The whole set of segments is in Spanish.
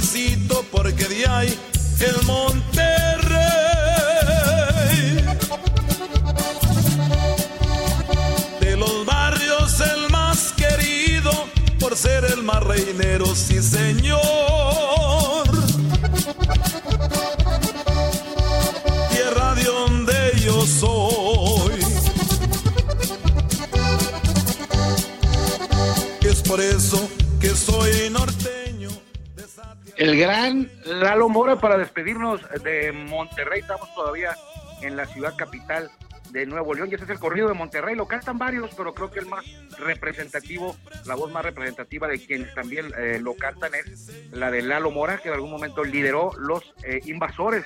San gran Lalo Mora para despedirnos de Monterrey. Estamos todavía en la ciudad capital de Nuevo León y ese es el corrido de Monterrey. Lo cantan varios, pero creo que el más representativo, la voz más representativa de quienes también eh, lo cantan es la de Lalo Mora, que en algún momento lideró los eh, invasores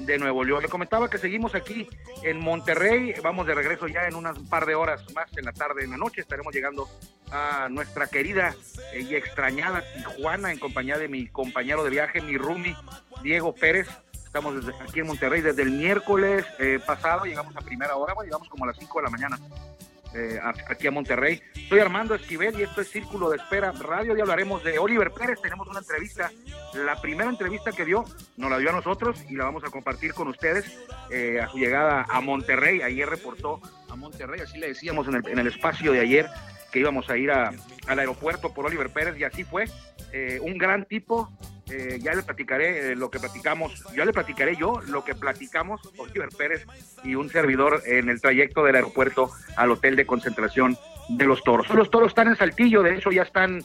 de Nuevo León. Le comentaba que seguimos aquí en Monterrey, vamos de regreso ya en unas par de horas más en la tarde, en la noche, estaremos llegando a nuestra querida y extrañada Tijuana en compañía de mi compañero de viaje, mi Rumi, Diego Pérez. Estamos desde, aquí en Monterrey desde el miércoles eh, pasado, llegamos a primera hora, llegamos como a las 5 de la mañana eh, aquí a Monterrey. Soy Armando Esquivel y esto es Círculo de Espera Radio y hablaremos de Oliver Pérez. Tenemos una entrevista, la primera entrevista que dio, nos la dio a nosotros y la vamos a compartir con ustedes eh, a su llegada a Monterrey. Ayer reportó a Monterrey, así le decíamos en el espacio de ayer que íbamos a ir a, al aeropuerto por Oliver Pérez y así fue. Eh, un gran tipo, eh, ya le platicaré eh, lo que platicamos, ya le platicaré yo lo que platicamos Oliver Pérez y un servidor en el trayecto del aeropuerto al hotel de concentración de los toros. Los toros están en Saltillo, de hecho ya están,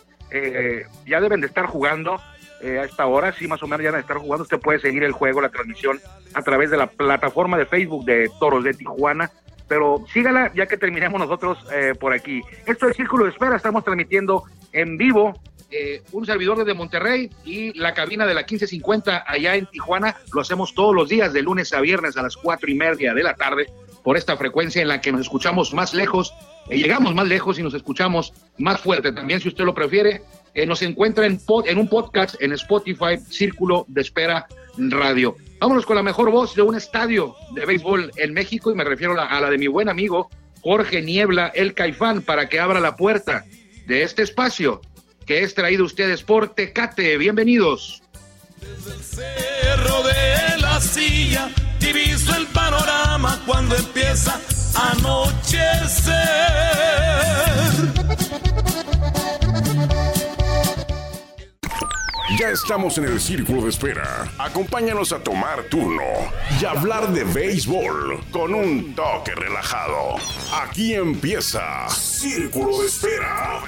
ya deben de estar jugando a esta hora, sí, más o menos ya deben de estar jugando. Usted puede seguir el juego, la transmisión a través de la plataforma de Facebook de Toros de Tijuana pero sígala ya que terminemos nosotros eh, por aquí. Esto es Círculo de Espera, estamos transmitiendo en vivo eh, un servidor desde Monterrey y la cabina de la 1550 allá en Tijuana. Lo hacemos todos los días, de lunes a viernes a las cuatro y media de la tarde, por esta frecuencia en la que nos escuchamos más lejos, eh, llegamos más lejos y nos escuchamos más fuerte. También, si usted lo prefiere, eh, nos encuentra en, en un podcast en Spotify, Círculo de Espera Radio. Vámonos con la mejor voz de un estadio de béisbol en México y me refiero a la, de mi buen amigo Jorge Niebla, el Caifán, para que abra la puerta de este espacio que es traído ustedes por Tecate. Bienvenidos. Desde el cerro de la silla diviso el panorama cuando empieza a anochecer. Ya estamos en el círculo de espera. Acompáñanos a tomar turno y hablar de béisbol con un toque relajado. Aquí empieza Círculo de Espera.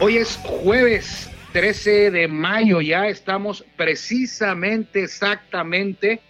Hoy es jueves 13 de mayo, ya estamos precisamente, exactamente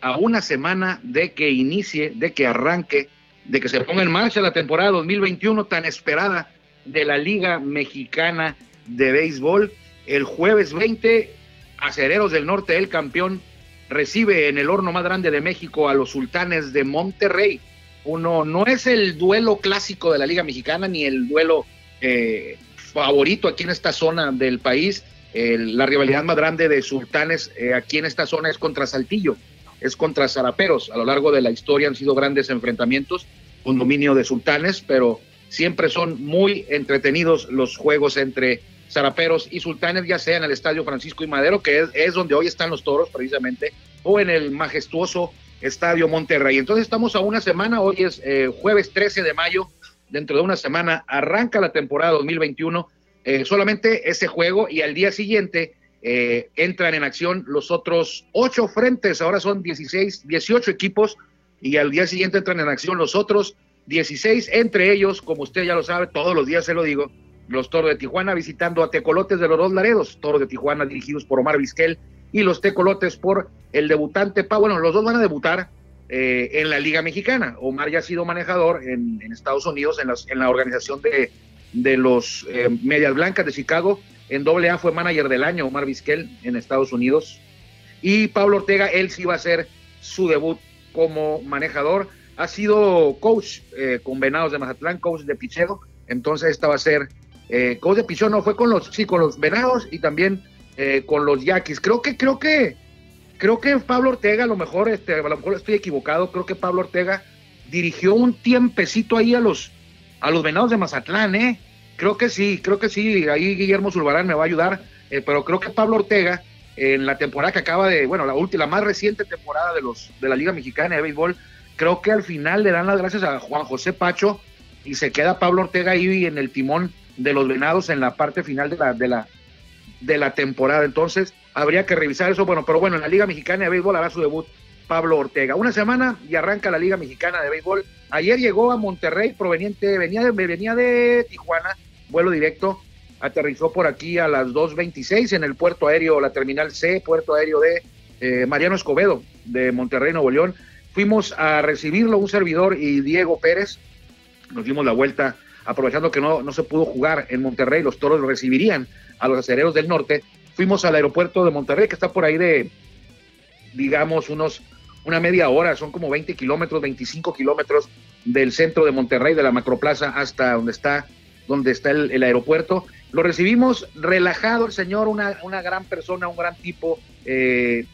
a una semana de que inicie, de que arranque, de que se ponga en marcha la temporada 2021 tan esperada de la Liga Mexicana de Béisbol. El jueves 20, Acereros del Norte, el campeón, recibe en el horno más grande de México a los sultanes de Monterrey. Uno no es el duelo clásico de la Liga Mexicana ni el duelo eh, favorito aquí en esta zona del país. La rivalidad más grande de sultanes eh, aquí en esta zona es contra Saltillo, es contra Zaraperos. A lo largo de la historia han sido grandes enfrentamientos con dominio de sultanes, pero siempre son muy entretenidos los juegos entre Zaraperos y Sultanes, ya sea en el Estadio Francisco y Madero, que es, es, donde hoy están los toros precisamente, o en el majestuoso Estadio Monterrey. Entonces estamos a una semana, hoy es eh, jueves 13 de mayo, dentro de una semana arranca la temporada 2021, eh, solamente ese juego y al día siguiente eh, entran en acción los otros ocho frentes, ahora son 16, 18 equipos y al día siguiente entran en acción los otros 16, entre ellos, como usted ya lo sabe, todos los días se lo digo, los Toros de Tijuana visitando a Tecolotes de los Dos Laredos, Toros de Tijuana dirigidos por Omar Vizquel y los Tecolotes por el debutante Pa. Bueno, los dos van a debutar eh, en la Liga Mexicana. Omar ya ha sido manejador en, Estados Unidos, en, las, en, la organización de, de los eh, Medias Blancas de Chicago. En doble A fue manager del año Omar Vizquel en Estados Unidos. Y Pablo Ortega, él sí va a hacer su debut como manejador. Ha sido coach eh, con Venados de Mazatlán, coach de Pichero. Entonces esta va a ser eh, Pichón no fue con los sí con los Venados y también eh, con los Yaquis. Creo que creo que creo que Pablo Ortega a lo mejor este a lo mejor estoy equivocado, creo que Pablo Ortega dirigió un tiempecito ahí a los a los Venados de Mazatlán, eh. Creo que sí, creo que sí, ahí Guillermo Zulbarán me va a ayudar. eh, pero creo que Pablo Ortega, en la temporada que acaba de, bueno, la última, la más reciente temporada de, los, de la Liga Mexicana de Béisbol, creo que al final le dan las gracias a Juan José Pacho y se queda Pablo Ortega ahí en el timón de los venados en la parte final de la, de la, de la temporada. Entonces, habría que revisar eso. Bueno, pero bueno, en la Liga Mexicana de Béisbol hará su debut Pablo Ortega. Una semana y arranca la Liga Mexicana de Béisbol. Ayer llegó a Monterrey, proveniente, venía de, venía de Tijuana, vuelo directo, aterrizó por aquí a las 2.26 en el puerto aéreo, la terminal C, puerto aéreo de eh, Mariano Escobedo, de Monterrey, Nuevo León. Fuimos a recibirlo, un servidor y Diego Pérez. Nos dimos la vuelta, aprovechando que no, no se pudo jugar en Monterrey, los toros recibirían a los acereros del norte. Fuimos al aeropuerto de Monterrey, que está por ahí de, digamos, unos una media hora, son como 20 kilómetros, 25 kilómetros del centro de Monterrey, de la macroplaza, hasta donde está, donde está el, aeropuerto. Lo recibimos relajado el señor, una, una gran persona, un gran tipo. Eh,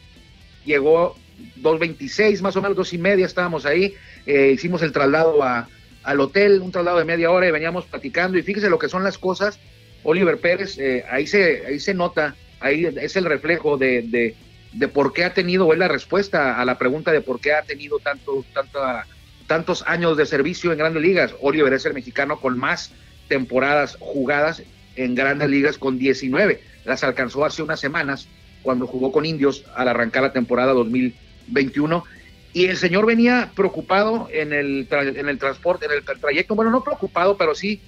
llegó 2.26, más o menos, dos y media estábamos ahí. Eh, hicimos el traslado a, al hotel, un traslado de media hora y veníamos platicando. Y fíjese lo que son las cosas. Oliver Pérez, eh, ahí, se, ahí se nota, ahí es el reflejo de, de por qué ha tenido, o es la respuesta a la pregunta de por qué ha tenido tanto, tantos años de servicio en grandes ligas. Oliver es el mexicano con más temporadas jugadas en grandes ligas con 19. Las alcanzó hace unas semanas cuando jugó con Indios al arrancar la temporada 2021. Y el señor venía preocupado en el, en el transporte, en el trayecto, bueno, no preocupado, pero sí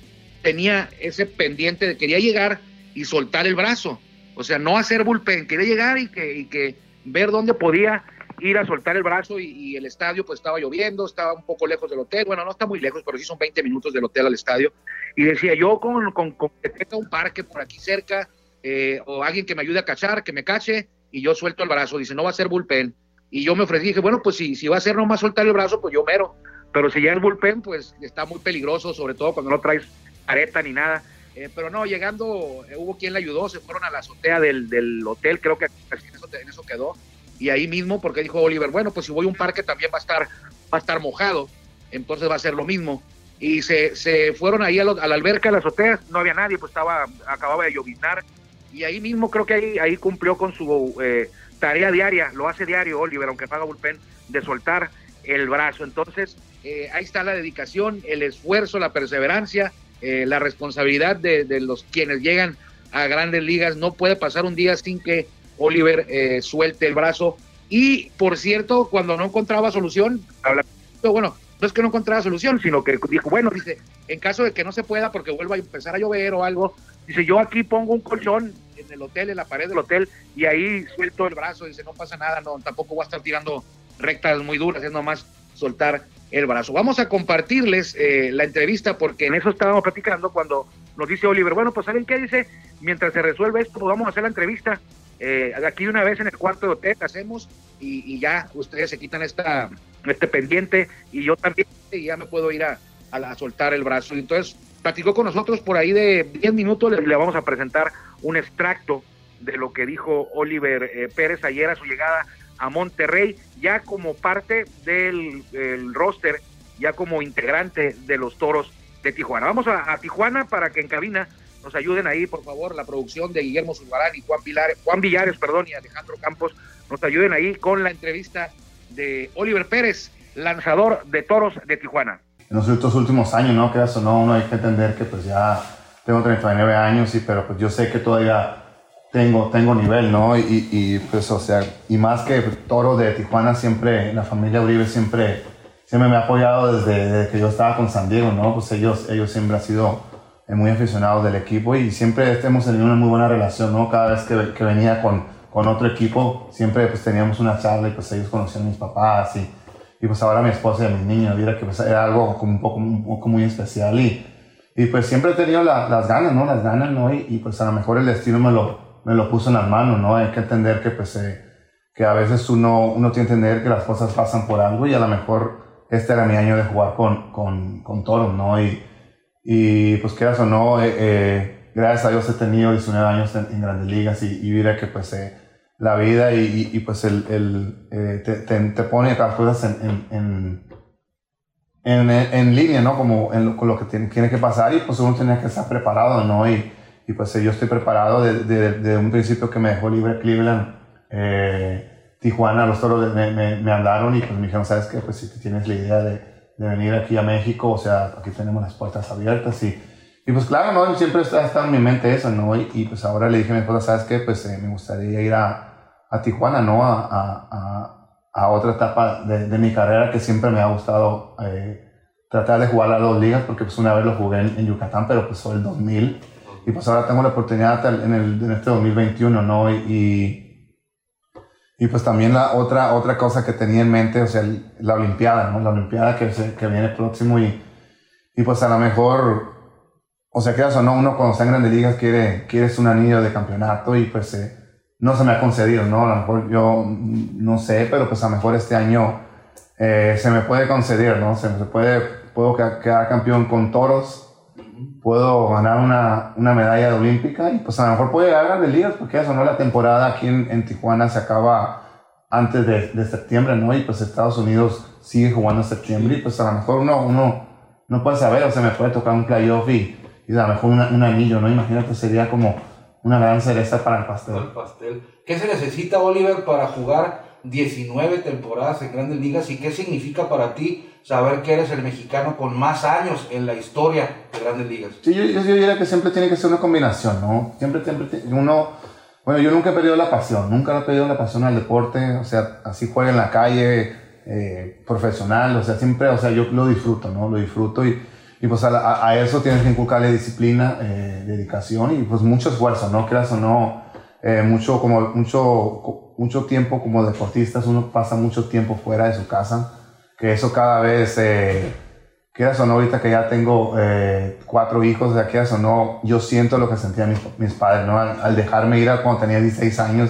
tenía ese pendiente de quería llegar y soltar el brazo o sea, no hacer bullpen, quería llegar y que, y que ver dónde podía ir a soltar el brazo y, el estadio pues estaba lloviendo, estaba un poco lejos del hotel, bueno, no está muy lejos, pero sí son 20 minutos del hotel al estadio. Y decía, yo con, con, tenga un parque por aquí cerca eh, o alguien que me ayude a cachar, que me cache y yo suelto el brazo. Dice, no va a ser bullpen. Y yo me ofrecí, dije, bueno, pues si, si va a ser nomás soltar el brazo, pues yo mero. Pero si ya es bullpen, pues está muy peligroso, sobre todo cuando no traes areta ni nada. Eh, pero no, llegando, eh, hubo quien le ayudó, se fueron a la azotea del, del hotel, creo que en eso, quedó. Y ahí mismo, porque dijo Oliver, bueno, pues si voy a un parque también va a estar, va a estar mojado, entonces va a ser lo mismo. Y se, se fueron ahí a, la alberca, a la azotea, no había nadie, pues estaba, acababa de lloviznar. Y ahí mismo creo que ahí, ahí cumplió con su eh, tarea diaria, lo hace diario Oliver, aunque paga bullpen, de soltar el brazo. Entonces, ahí está la dedicación, el esfuerzo, la perseverancia eh, la responsabilidad de, los quienes llegan a grandes ligas. No puede pasar un día sin que Oliver eh, suelte el brazo. Y por cierto, cuando no encontraba solución, bueno, no es que no encontraba solución, sino que dijo, bueno, dice, en caso de que no se pueda porque vuelva a empezar a llover o algo, dice, yo aquí pongo un colchón en el hotel, en la pared del hotel, y ahí suelto el brazo, dice, no pasa nada, no, tampoco voy a estar tirando rectas muy duras, es nomás soltar el brazo. Vamos a compartirles eh, la entrevista porque en eso estábamos platicando cuando nos dice Oliver, bueno, pues ¿saben qué dice? Mientras se resuelve esto, pues vamos a hacer la entrevista. Eh, aquí una vez en el cuarto de hotel hacemos y, ya ustedes se quitan esta, este pendiente y yo también y ya me puedo ir a, a, soltar el brazo. Y entonces platicó con nosotros por ahí de 10 minutos, le, le, vamos a presentar un extracto de lo que dijo Oliver eh, Pérez ayer a su llegada a Monterrey ya como parte del, roster, ya como integrante de los Toros de Tijuana. Vamos a, Tijuana para que en cabina nos ayuden ahí, por favor, la producción de Guillermo Zulbarán y Juan, Juan Villares perdón, y Alejandro Campos, nos ayuden ahí con la entrevista de Oliver Pérez, lanzador de Toros de Tijuana. En los últimos años, ¿no? Que eso no, uno hay que entender que pues ya tengo 39 años, y, pero pues yo sé que todavía tengo, tengo nivel, ¿no? Y, y, pues, o sea, y más que Toro de Tijuana, siempre, la familia Uribe siempre, siempre me ha apoyado desde, que yo estaba con San Diego, ¿no? Pues ellos, ellos siempre han sido eh, muy aficionados del equipo y siempre hemos tenido una muy buena relación, ¿no? Cada vez que, que venía con, con, otro equipo, siempre pues teníamos una charla y pues ellos conocían a mis papás y, y pues ahora mi esposa y a mis niños, mira que pues, era algo como un poco, poco muy especial y, y pues siempre he tenido las ganas, ¿no? Las ganas, ¿no? Y, pues a lo mejor el destino me lo, me lo puso en las manos, ¿no? Hay que entender que, pues, eh, que a veces uno, uno tiene que entender que las cosas pasan por algo y a lo mejor este era mi año de jugar con, con, con toros, ¿no? Y, y pues quieras o no, eh, eh, gracias a Dios he tenido 19 años en, grandes ligas y, y que pues la vida y, y, pues el, el te, te, pone las cosas en, en, línea, ¿no? Como con lo que tiene, tiene, que pasar y pues uno tiene que estar preparado, ¿no? Y, y pues yo estoy preparado desde de, un principio que me dejó libre Cleveland. Tijuana, los toros me, me, me, hablaron y pues me dijeron, ¿sabes qué? Pues si tienes la idea de, de, venir aquí a México, o sea, aquí tenemos las puertas abiertas y, y pues claro, ¿no? Siempre está, estado en mi mente eso, ¿no? Y, y, pues ahora le dije a mi esposa, ¿sabes qué? Pues eh, me gustaría ir a, a Tijuana, ¿no? A, a, a, otra etapa de, de, mi carrera que siempre me ha gustado eh, tratar de jugar las dos ligas, porque pues una vez lo jugué en, Yucatán, pero pues fue el 2000. Y pues ahora tengo la oportunidad en, el, en este 2021, ¿no? y y pues también la otra, otra cosa que tenía en mente, o sea, la Olimpiada, ¿no? La Olimpiada que, se, que viene próximo y, y pues a lo mejor, o sea, quieras o no, uno cuando está en grandes ligas quiere, quieres un anillo de campeonato y pues eh, no se me ha concedido, ¿no? A lo mejor yo no sé, pero pues a lo mejor este año eh, se me puede conceder, ¿no? Se me puede, puedo quedar campeón con toros, puedo ganar una, una medalla olímpica y pues a lo mejor puedo llegar a grandes porque eso, ¿no? La temporada aquí en, en Tijuana se acaba antes de, de, septiembre, ¿no? Y pues Estados Unidos sigue jugando en septiembre y pues a lo mejor uno, uno no puede saber, o sea, me puede tocar un playoff y, y a lo mejor un anillo, ¿no? Imagínate, sería como una gran cereza para el pastel. El pastel. ¿Qué se necesita, Oliver, para jugar 19 temporadas en grandes ligas y qué significa para ti saber que eres el mexicano con más años en la historia de grandes ligas. Sí, yo, yo, diría que siempre tiene que ser una combinación, ¿no? Siempre, siempre, uno, bueno, yo nunca he perdido la pasión, nunca he perdido la pasión al deporte, o sea, así juega en la calle, eh, profesional, o sea, siempre, o sea, yo lo disfruto, ¿no? Lo disfruto y, y pues a, a, eso tienes que inculcarle disciplina, eh, dedicación y pues mucho esfuerzo, ¿no? Creas o no, eh, mucho, como, mucho, mucho tiempo como deportistas, uno pasa mucho tiempo fuera de su casa que eso cada vez, eh, quieras o no, ahorita que ya tengo eh, cuatro hijos, sea, quieras o no, yo siento lo que sentían mis, mis padres, ¿no? Al, dejarme ir cuando tenía 16 años,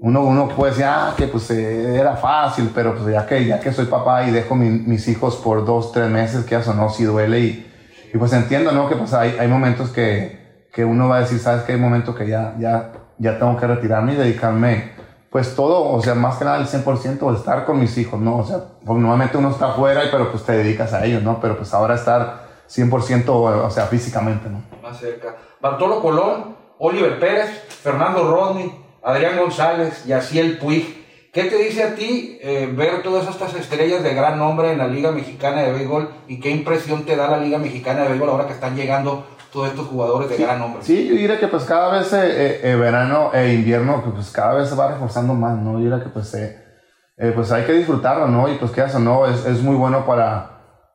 uno, uno puede decir, ah, que pues eh, era fácil, pero pues ya que, ya que soy papá y dejo mis hijos por dos, tres meses, quieras o no, sí duele y, y pues entiendo, ¿no? Que pues hay, hay momentos que, que uno va a decir, sabes que hay momentos que ya, ya, ya tengo que retirarme y dedicarme pues todo, o sea, más que nada el 100% estar con mis hijos, ¿no? O sea, porque normalmente uno está afuera y pero pues te dedicas a ellos, ¿no? Pero pues ahora estar 100%, o sea, físicamente, ¿no? Más cerca. Bartolo Colón, Oliver Pérez, Fernando Rodney, Adrián González, Yaciel Puig. ¿Qué te dice a ti eh, ver todas estas estrellas de gran nombre en la Liga Mexicana de Béisbol y qué impresión te da la Liga Mexicana de Béisbol ahora que están llegando todos estos jugadores de gran nombre. Sí, yo diría que pues cada vez eh, eh, eh verano e invierno pues cada vez se va reforzando más, ¿no? Yo diría que pues, pues hay que disfrutarlo, ¿no? Y pues qué o no, es, es, muy bueno para,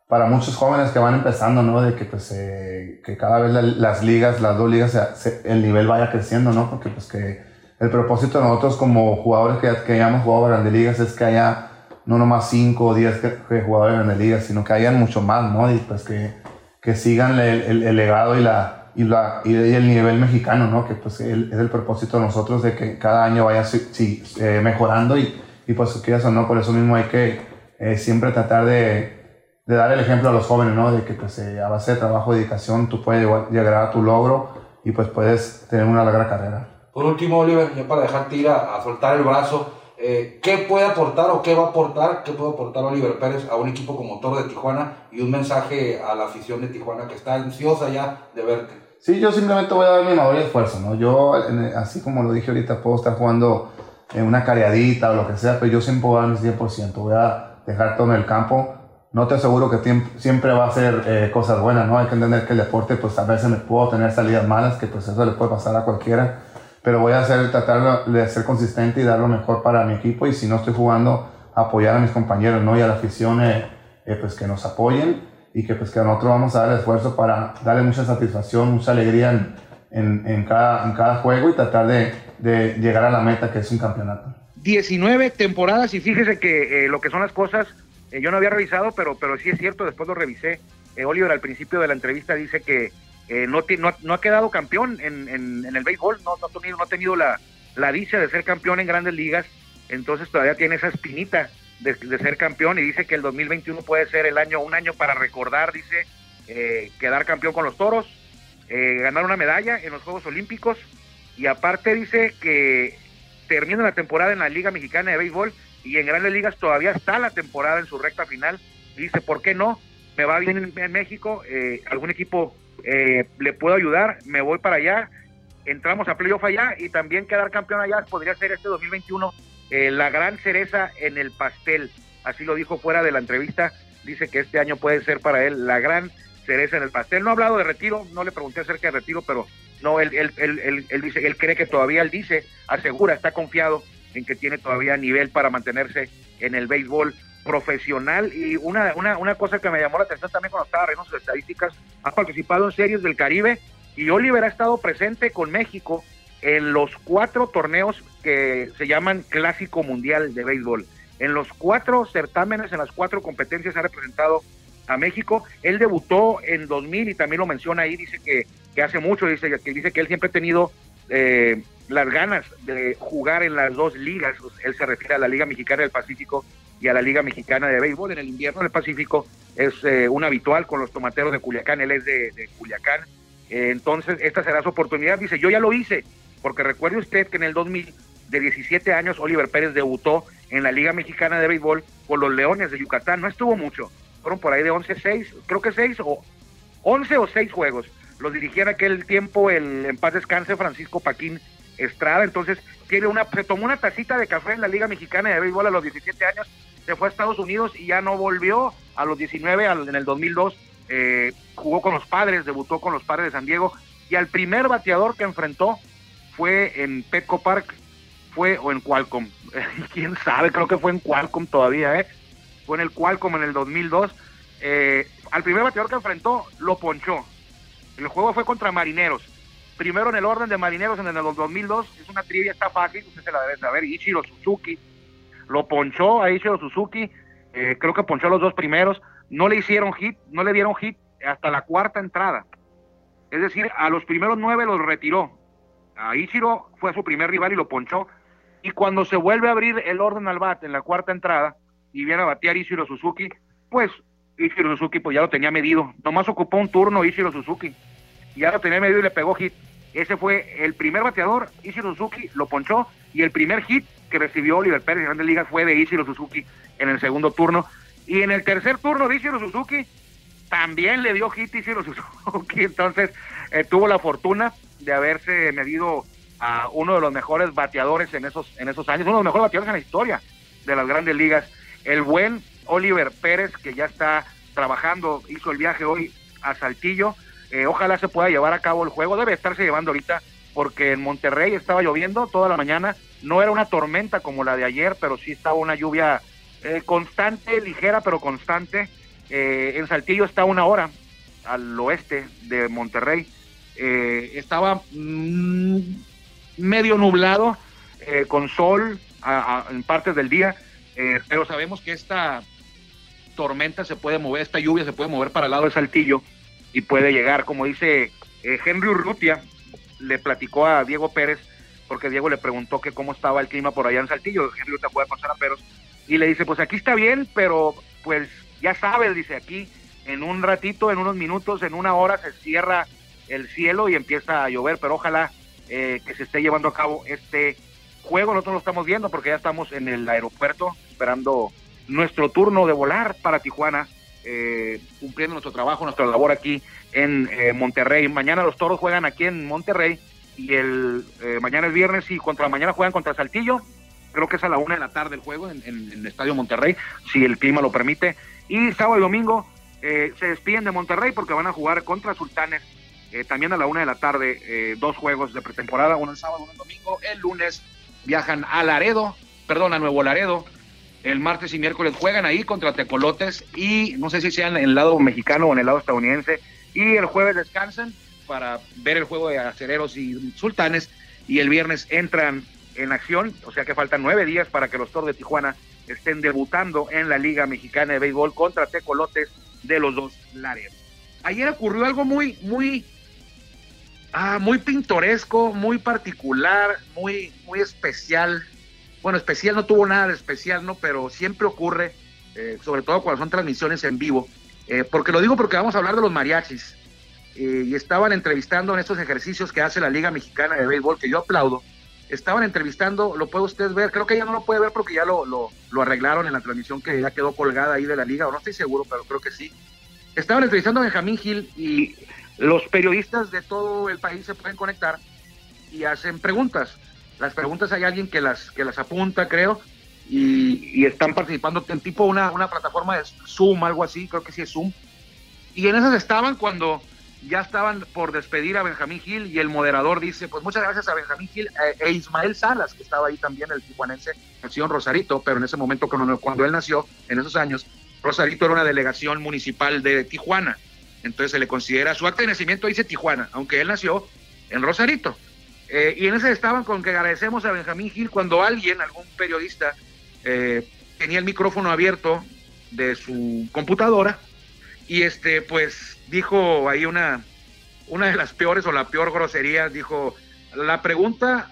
para muchos jóvenes que van empezando, ¿no? De que pues que cada vez las ligas, las dos ligas, el nivel vaya creciendo, ¿no? Porque pues que el propósito de nosotros como jugadores que, que hayamos jugado grandes ligas es que haya no nomás 5 o 10 jugadores en grandes ligas, sino que hayan mucho más, ¿no? Y pues que que sigan el, el, legado y, la, y, la, y el nivel mexicano, ¿no? Que pues es el propósito de nosotros de que cada año vaya sí, eh, mejorando y, y pues quieras o no, por eso mismo hay que eh, siempre tratar de, de, dar el ejemplo a los jóvenes, ¿no? De que pues eh, a base de trabajo y dedicación tú puedes llegar a tu logro y pues puedes tener una larga carrera. Por último, Oliver, ya para dejarte ir a, soltar el brazo, eh, ¿qué puede aportar o qué va a aportar, qué puede aportar Oliver Pérez a un equipo como Toro de Tijuana y un mensaje a la afición de Tijuana que está ansiosa ya de verte? Sí, yo simplemente voy a dar mi mayor esfuerzo, ¿no? Yo, así como lo dije ahorita, puedo estar jugando en una cariadita o lo que sea, pero yo siempre voy a dar mi 100%, voy a dejar todo en el campo. No te aseguro que siempre va a ser eh, cosas buenas, ¿no? Hay que entender que el deporte, pues a veces me puedo tener salidas malas, que pues eso le puede pasar a cualquiera pero voy a hacer, tratar de ser consistente y dar lo mejor para mi equipo y si no estoy jugando, apoyar a mis compañeros ¿no? y a la afición eh, eh, pues que nos apoyen y que pues que nosotros vamos a dar el esfuerzo para darle mucha satisfacción, mucha alegría en, en, cada, en cada juego y tratar de, de, llegar a la meta que es un campeonato. 19 temporadas y fíjese que eh, lo que son las cosas, yo no había revisado, pero, pero sí es cierto, después lo revisé. Oliver al principio de la entrevista dice que eh, no, no, ha quedado campeón en, el béisbol, no, no, ha tenido, no ha tenido la, dicha de ser campeón en grandes ligas, entonces todavía tiene esa espinita de, ser campeón y dice que el 2021 puede ser el año, un año para recordar, dice, eh, quedar campeón con los toros, eh, ganar una medalla en los Juegos Olímpicos y aparte dice que termina la temporada en la Liga Mexicana de Béisbol y en grandes ligas todavía está la temporada en su recta final, dice, ¿por qué no? Me va bien en, México, algún equipo eh, le puedo ayudar, me voy para allá, entramos a playoff allá y también quedar campeón allá podría ser este 2021 eh, la gran cereza en el pastel. Así lo dijo fuera de la entrevista, dice que este año puede ser para él la gran cereza en el pastel. No ha hablado de retiro, no le pregunté acerca de retiro, pero no, él, él, él, él, dice, él cree que todavía, él dice, asegura, está confiado en que tiene todavía nivel para mantenerse en el béisbol profesional. Y una, una, una cosa que me llamó la atención también cuando estaba revisando sus estadísticas, ha participado en series del Caribe y Oliver ha estado presente con México en los cuatro torneos que se llaman Clásico Mundial de Béisbol. En los cuatro certámenes, en las cuatro competencias ha representado a México. Él debutó en 2000 y también lo menciona ahí, dice que, que hace mucho, dice que, dice que él siempre ha tenido eh, las ganas de jugar en las dos ligas. Él se refiere a la Liga Mexicana del Pacífico y a la Liga Mexicana de Béisbol. En el invierno del Pacífico es eh, un habitual con los tomateros de Culiacán, él es de, Culiacán. Eh, entonces, esta será su oportunidad. Dice, yo ya lo hice, porque recuerde usted que en el 2000, de 17 años, Oliver Pérez debutó en la Liga Mexicana de Béisbol con los Leones de Yucatán. No estuvo mucho, fueron por ahí de 11, 6, creo que 6 o 11 o 6 juegos. Los dirigía en aquel tiempo el en paz descanse Francisco Paquín Estrada. Entonces, tiene una, se tomó una tacita de café en la Liga Mexicana de Béisbol a los 17 años, se fue a Estados Unidos y ya no volvió a los 19, en el 2002. Eh, jugó con los padres, debutó con los padres de San Diego y al primer bateador que enfrentó fue en Petco Park, fue o en Qualcomm, quién sabe, creo que fue en Qualcomm todavía, ¿eh? fue en el Qualcomm en el 2002. Eh, al primer bateador que enfrentó lo ponchó. El juego fue contra Marineros. Primero en el orden de Marineros en el 2002, es una trivia, está fácil, usted se la debe saber. Ichiro Suzuki lo ponchó a Ichiro Suzuki, eh, creo que ponchó los dos primeros. No le hicieron hit, no le dieron hit hasta la cuarta entrada. Es decir, a los primeros nueve los retiró. A Ichiro fue su primer rival y lo ponchó. Y cuando se vuelve a abrir el orden al bate en la cuarta entrada y viene a batear Ichiro Suzuki, pues Ichiro Suzuki pues ya lo tenía medido. Nomás ocupó un turno Ichiro Suzuki. Ya lo tenía medido y le pegó hit. Ese fue el primer bateador, Ichiro Suzuki lo ponchó y el primer hit que recibió Oliver Pérez en Grandes Ligas fue de Ichiro Suzuki en el segundo turno. Y en el tercer turno de Ichiro Suzuki también le dio hit Ichiro Suzuki. Entonces eh, tuvo la fortuna de haberse medido a uno de los mejores bateadores en esos, en esos años, uno de los mejores bateadores en la historia de las Grandes Ligas. El buen Oliver Pérez, que ya está trabajando, hizo el viaje hoy a Saltillo. Eh, ojalá se pueda llevar a cabo el juego. Debe estarse llevando ahorita porque en Monterrey estaba lloviendo toda la mañana. No era una tormenta como la de ayer, pero sí estaba una lluvia eh, constante, ligera, pero constante. Eh, en Saltillo está una hora al oeste de Monterrey. estaba mm, medio nublado, con sol en partes del día, pero sabemos que esta tormenta se puede mover, esta lluvia se puede mover para el lado de Saltillo y puede llegar, como dice eh, Henry Urrutia, le platicó a Diego Pérez, porque Diego le preguntó que cómo estaba el clima por allá en Saltillo, Henry Urrutia puede pasar a Peros, y le dice, pues aquí está bien, pero pues ya sabes, dice aquí, en un ratito, en unos minutos, en una hora se cierra el cielo y empieza a llover, pero ojalá eh, que se esté llevando a cabo este juego, nosotros lo estamos viendo porque ya estamos en el aeropuerto esperando nuestro turno de volar para Tijuana, eh, cumpliendo nuestro trabajo, nuestra labor aquí en eh, Monterrey. Mañana los toros juegan aquí en Monterrey y el eh, mañana el viernes y contra mañana juegan contra Saltillo. Creo que es a la una de la tarde el juego en, el Estadio Monterrey, si el clima lo permite. Y sábado y domingo se despiden de Monterrey porque van a jugar contra Sultanes también a la una de la tarde, dos juegos de pretemporada, uno el sábado, uno el domingo. El lunes viajan a Laredo, perdón, a Nuevo Laredo, el martes y miércoles juegan ahí contra Tecolotes y no sé si sean en el lado mexicano o en el lado estadounidense. Y el jueves descansan para ver el juego de acereros y sultanes y el viernes entran en acción, o sea que faltan nueve días para que los Toros de Tijuana estén debutando en la Liga Mexicana de Béisbol contra Tecolotes de los dos lares. Ayer ocurrió algo muy, muy, ah, muy pintoresco, muy particular, muy, muy especial bueno, especial no tuvo nada de especial, ¿no? Pero siempre ocurre, eh, sobre todo cuando son transmisiones en vivo, eh, porque lo digo porque vamos a hablar de los mariachis. Eh, y estaban entrevistando en estos ejercicios que hace la Liga Mexicana de Béisbol, que yo aplaudo. Estaban entrevistando, lo puede usted ver, creo que ya no lo puede ver porque ya lo, lo, lo arreglaron en la transmisión que ya quedó colgada ahí de la liga, o no estoy seguro, pero creo que sí. Estaban entrevistando a Benjamín Gil y los periodistas de todo el país se pueden conectar y hacen preguntas. Las preguntas hay alguien que las, que las apunta, creo, y, están participando en tipo una, una plataforma de Zoom, algo así, creo que sí es Zoom. Y en esas estaban cuando ya estaban por despedir a Benjamín Gil y el moderador dice, pues muchas gracias a Benjamín Gil e, Ismael Salas, que estaba ahí también, el tijuanense, nació en Rosarito, pero en ese momento cuando, cuando él nació, en esos años, Rosarito era una delegación municipal de Tijuana. Entonces se le considera, su acta de nacimiento dice Tijuana, aunque él nació en Rosarito. Eh, y en ese estaban con que agradecemos a Benjamín Gil cuando alguien, algún periodista, eh, tenía el micrófono abierto de su computadora y este pues dijo ahí una, una de las peores o la peor grosería, dijo, la pregunta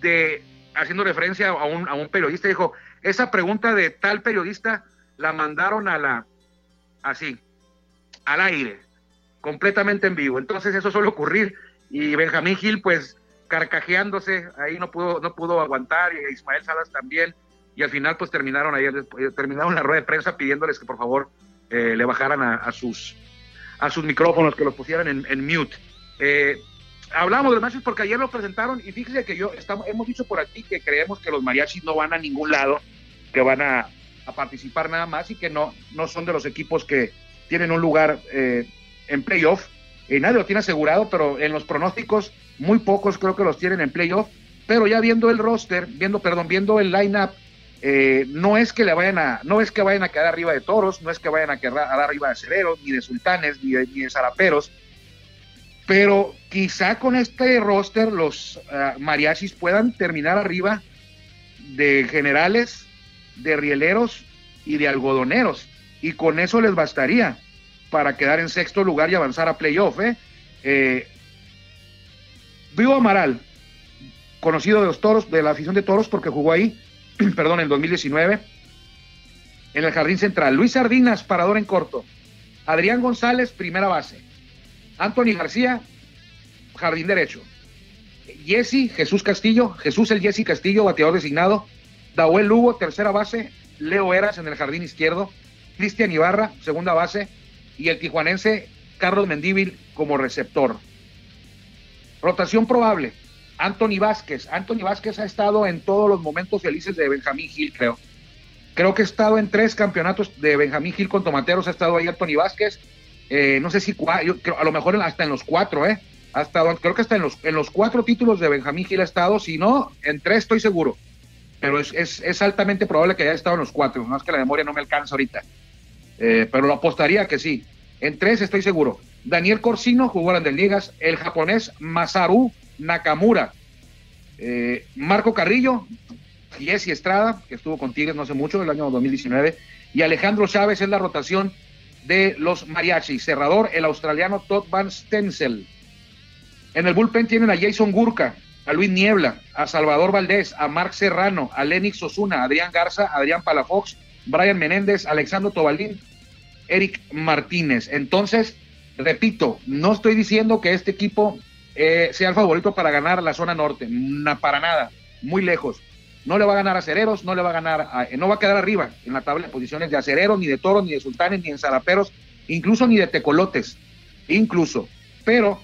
de, haciendo referencia a un, a un periodista, dijo, esa pregunta de tal periodista la mandaron a la, así, al aire, completamente en vivo. Entonces eso suele ocurrir y Benjamín Gil pues carcajeándose, ahí no pudo, no pudo aguantar y Ismael Salas también y al final pues terminaron ayer, eh, terminaron la rueda de prensa pidiéndoles que por favor eh, le bajaran a, sus, a sus micrófonos, que los pusieran en, mute. Eh, hablamos de los mariachis porque ayer lo presentaron y fíjese que yo estamos, hemos dicho por aquí que creemos que los mariachis no van a ningún lado, que van a, participar nada más y que no, no son de los equipos que tienen un lugar eh, en playoff. Nadie lo tiene asegurado, pero en los pronósticos muy pocos creo que los tienen en playoff. Pero ya viendo el roster, viendo, perdón, viendo el lineup eh, no es que le vayan a, no es que vayan a quedar arriba de toros, no es que vayan a quedar arriba de cereros, ni de sultanes, ni de, ni zaraperos, pero quizá con este roster los uh, mariachis puedan terminar arriba de generales, de rieleros y de algodoneros, y con eso les bastaría para quedar en sexto lugar y avanzar a playoff. ¿eh? Eh, Vivo Amaral, conocido de los toros, de la afición de toros, porque jugó ahí, perdón, en 2019, en el jardín central. Luis Sardinas, parador en corto. Adrián González, primera base. Anthony García, jardín derecho. Jesse, Jesús Castillo, Jesús el Jesse Castillo, bateador designado. Dahuel Lugo, tercera base. Leo Eras en el jardín izquierdo. Cristian Ibarra, segunda base. Y el tijuanense Carlos Mendíbil como receptor. Rotación probable. Anthony Vázquez. Anthony Vázquez ha estado en todos los momentos felices de Benjamín Gil, creo. Creo que ha estado en tres campeonatos de Benjamín Gil con Tomateros, ha estado ahí Anthony Vázquez. Eh, no sé si a lo mejor hasta en los cuatro, ¿eh? Ha estado, creo que hasta en los, en los cuatro títulos de Benjamín Gil ha estado, si no, en tres estoy seguro. Pero es, es, altamente probable que haya estado en los cuatro, no es que la memoria no me alcanza ahorita. Eh, pero lo apostaría que sí. En tres estoy seguro. Daniel Corsino jugó en Grandes Ligas, el japonés Masaru Nakamura, eh, Marco Carrillo, Jesse Estrada, que estuvo con Tigres no hace mucho, el año 2019, y Alejandro Chávez es la rotación de los mariachis. Cerrador, el australiano Todd Van Stenzel. En el bullpen tienen a Jason Gurka, a Luis Niebla, a Salvador Valdés, a Marc Serrano, a Lenix Osuna, a Adrián Garza, a Adrián Palafox, Brian Menéndez, Alexandro Tobalín, Eric Martínez. Entonces, repito, no estoy diciendo que este equipo eh, sea el favorito para ganar la zona norte. para nada, muy lejos. No le va a ganar a Cereros, no le va a ganar, eh, no va a quedar arriba en la tabla de posiciones de acereros, ni de toros, ni de sultanes, ni de zaraperos, incluso ni de tecolotes, incluso. Pero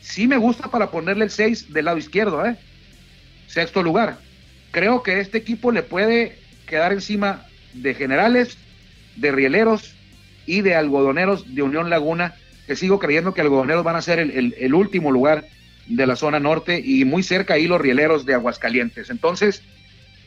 sí me gusta para ponerle el 6 del lado izquierdo, ¿eh? Sexto lugar. Creo que este equipo le puede quedar encima de generales, de rieleros y de algodoneros de Unión Laguna que sigo creyendo que algodoneros van a ser el, último lugar de la zona norte y muy cerca ahí los rieleros de Aguascalientes. Entonces,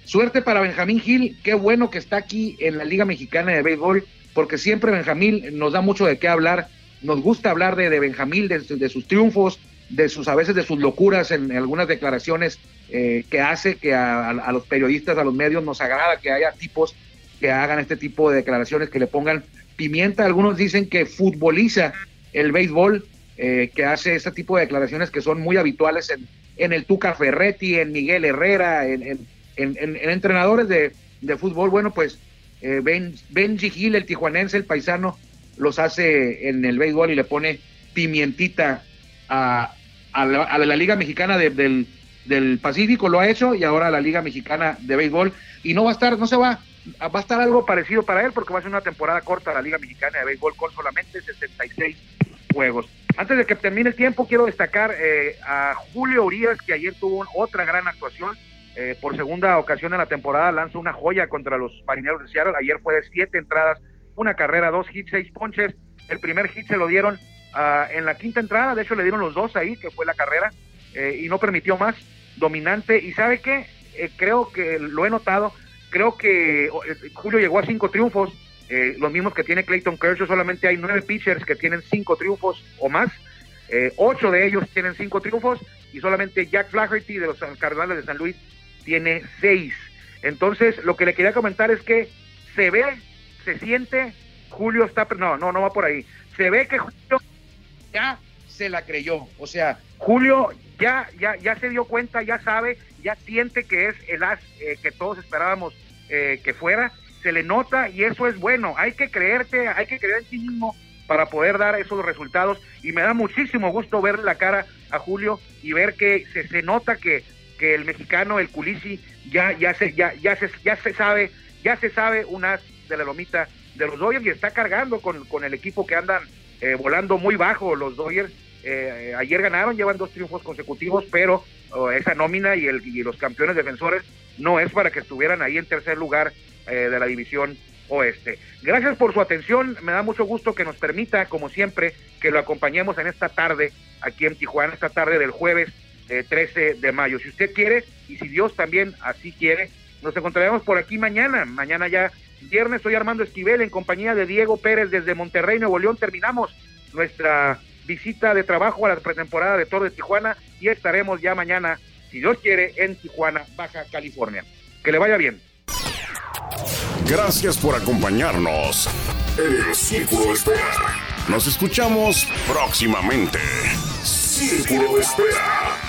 suerte para Benjamín Gil, qué bueno que está aquí en la Liga Mexicana de Béisbol, porque siempre Benjamín nos da mucho de qué hablar, nos gusta hablar de, de Benjamín, de, sus triunfos, de sus a veces de sus locuras en, algunas declaraciones eh, que hace que a, los periodistas, a los medios nos agrada que haya tipos que hagan este tipo de declaraciones, que le pongan pimienta. Algunos dicen que futboliza el béisbol, eh, que hace este tipo de declaraciones que son muy habituales en, en el Tuca Ferretti, en Miguel Herrera, en, entrenadores de, fútbol. Bueno, pues eh, ben, Benji Gil, el tijuanense, el paisano, los hace en el béisbol y le pone pimientita a, a, la, Liga Mexicana del, del Pacífico, lo ha hecho, y ahora la Liga Mexicana de Béisbol. Y no va a estar, no se va, va a estar algo parecido para él porque va a ser una temporada corta la Liga Mexicana de Béisbol con solamente 66 juegos. Antes de que termine el tiempo, quiero destacar eh, a Julio Urias, que ayer tuvo otra gran actuación. Eh, por segunda ocasión en la temporada lanza una joya contra los marineros de Seattle. Ayer fue de siete entradas, una carrera, dos hits, seis ponches. El primer hit se lo dieron ah, en la quinta entrada, de hecho le dieron los dos ahí, que fue la carrera, eh, y no permitió más. Dominante. Y sabe qué, creo que lo he notado, creo que Julio llegó a cinco triunfos eh, los mismos que tiene Clayton Kershaw, solamente hay nueve pitchers que tienen cinco triunfos o más, eh, ocho de ellos tienen cinco triunfos y solamente Jack Flaherty de los Cardenales de San Luis tiene seis. Entonces, lo que le quería comentar es que se ve, se siente, Julio está, no, no, no va por ahí, se ve que Julio ya se la creyó, o sea, Julio ya, ya, ya se dio cuenta, ya sabe, ya siente que es el as eh, que todos esperábamos que fuera se le nota y eso es bueno. Hay que creerte, hay que creer en sí mismo para poder dar esos resultados y me da muchísimo gusto ver la cara a Julio y ver que se, se nota que, que el mexicano, el Culisi, ya, ya, se, ya, ya, se, ya se sabe, ya se sabe una de la lomita de los Dodgers y está cargando con, con el equipo que andan eh, volando muy bajo los Dodgers. Eh, ayer ganaron, llevan dos triunfos consecutivos, pero esa nómina y, el, y los campeones defensores no es para que estuvieran ahí en tercer lugar eh, de la división oeste. Gracias por su atención, me da mucho gusto que nos permita, como siempre, que lo acompañemos en esta tarde aquí en Tijuana, esta tarde del jueves 13 de mayo. Si usted quiere, y si Dios también así quiere, nos encontraremos por aquí mañana, mañana ya viernes, soy Armando Esquivel en compañía de Diego Pérez desde Monterrey, Nuevo León, terminamos nuestra visita de trabajo a la pretemporada de Toro de Tijuana y estaremos ya mañana, si Dios quiere, en Tijuana, Baja California. Que le vaya bien. Gracias por acompañarnos en el Círculo de Espera. Nos escuchamos próximamente. Círculo de Espera.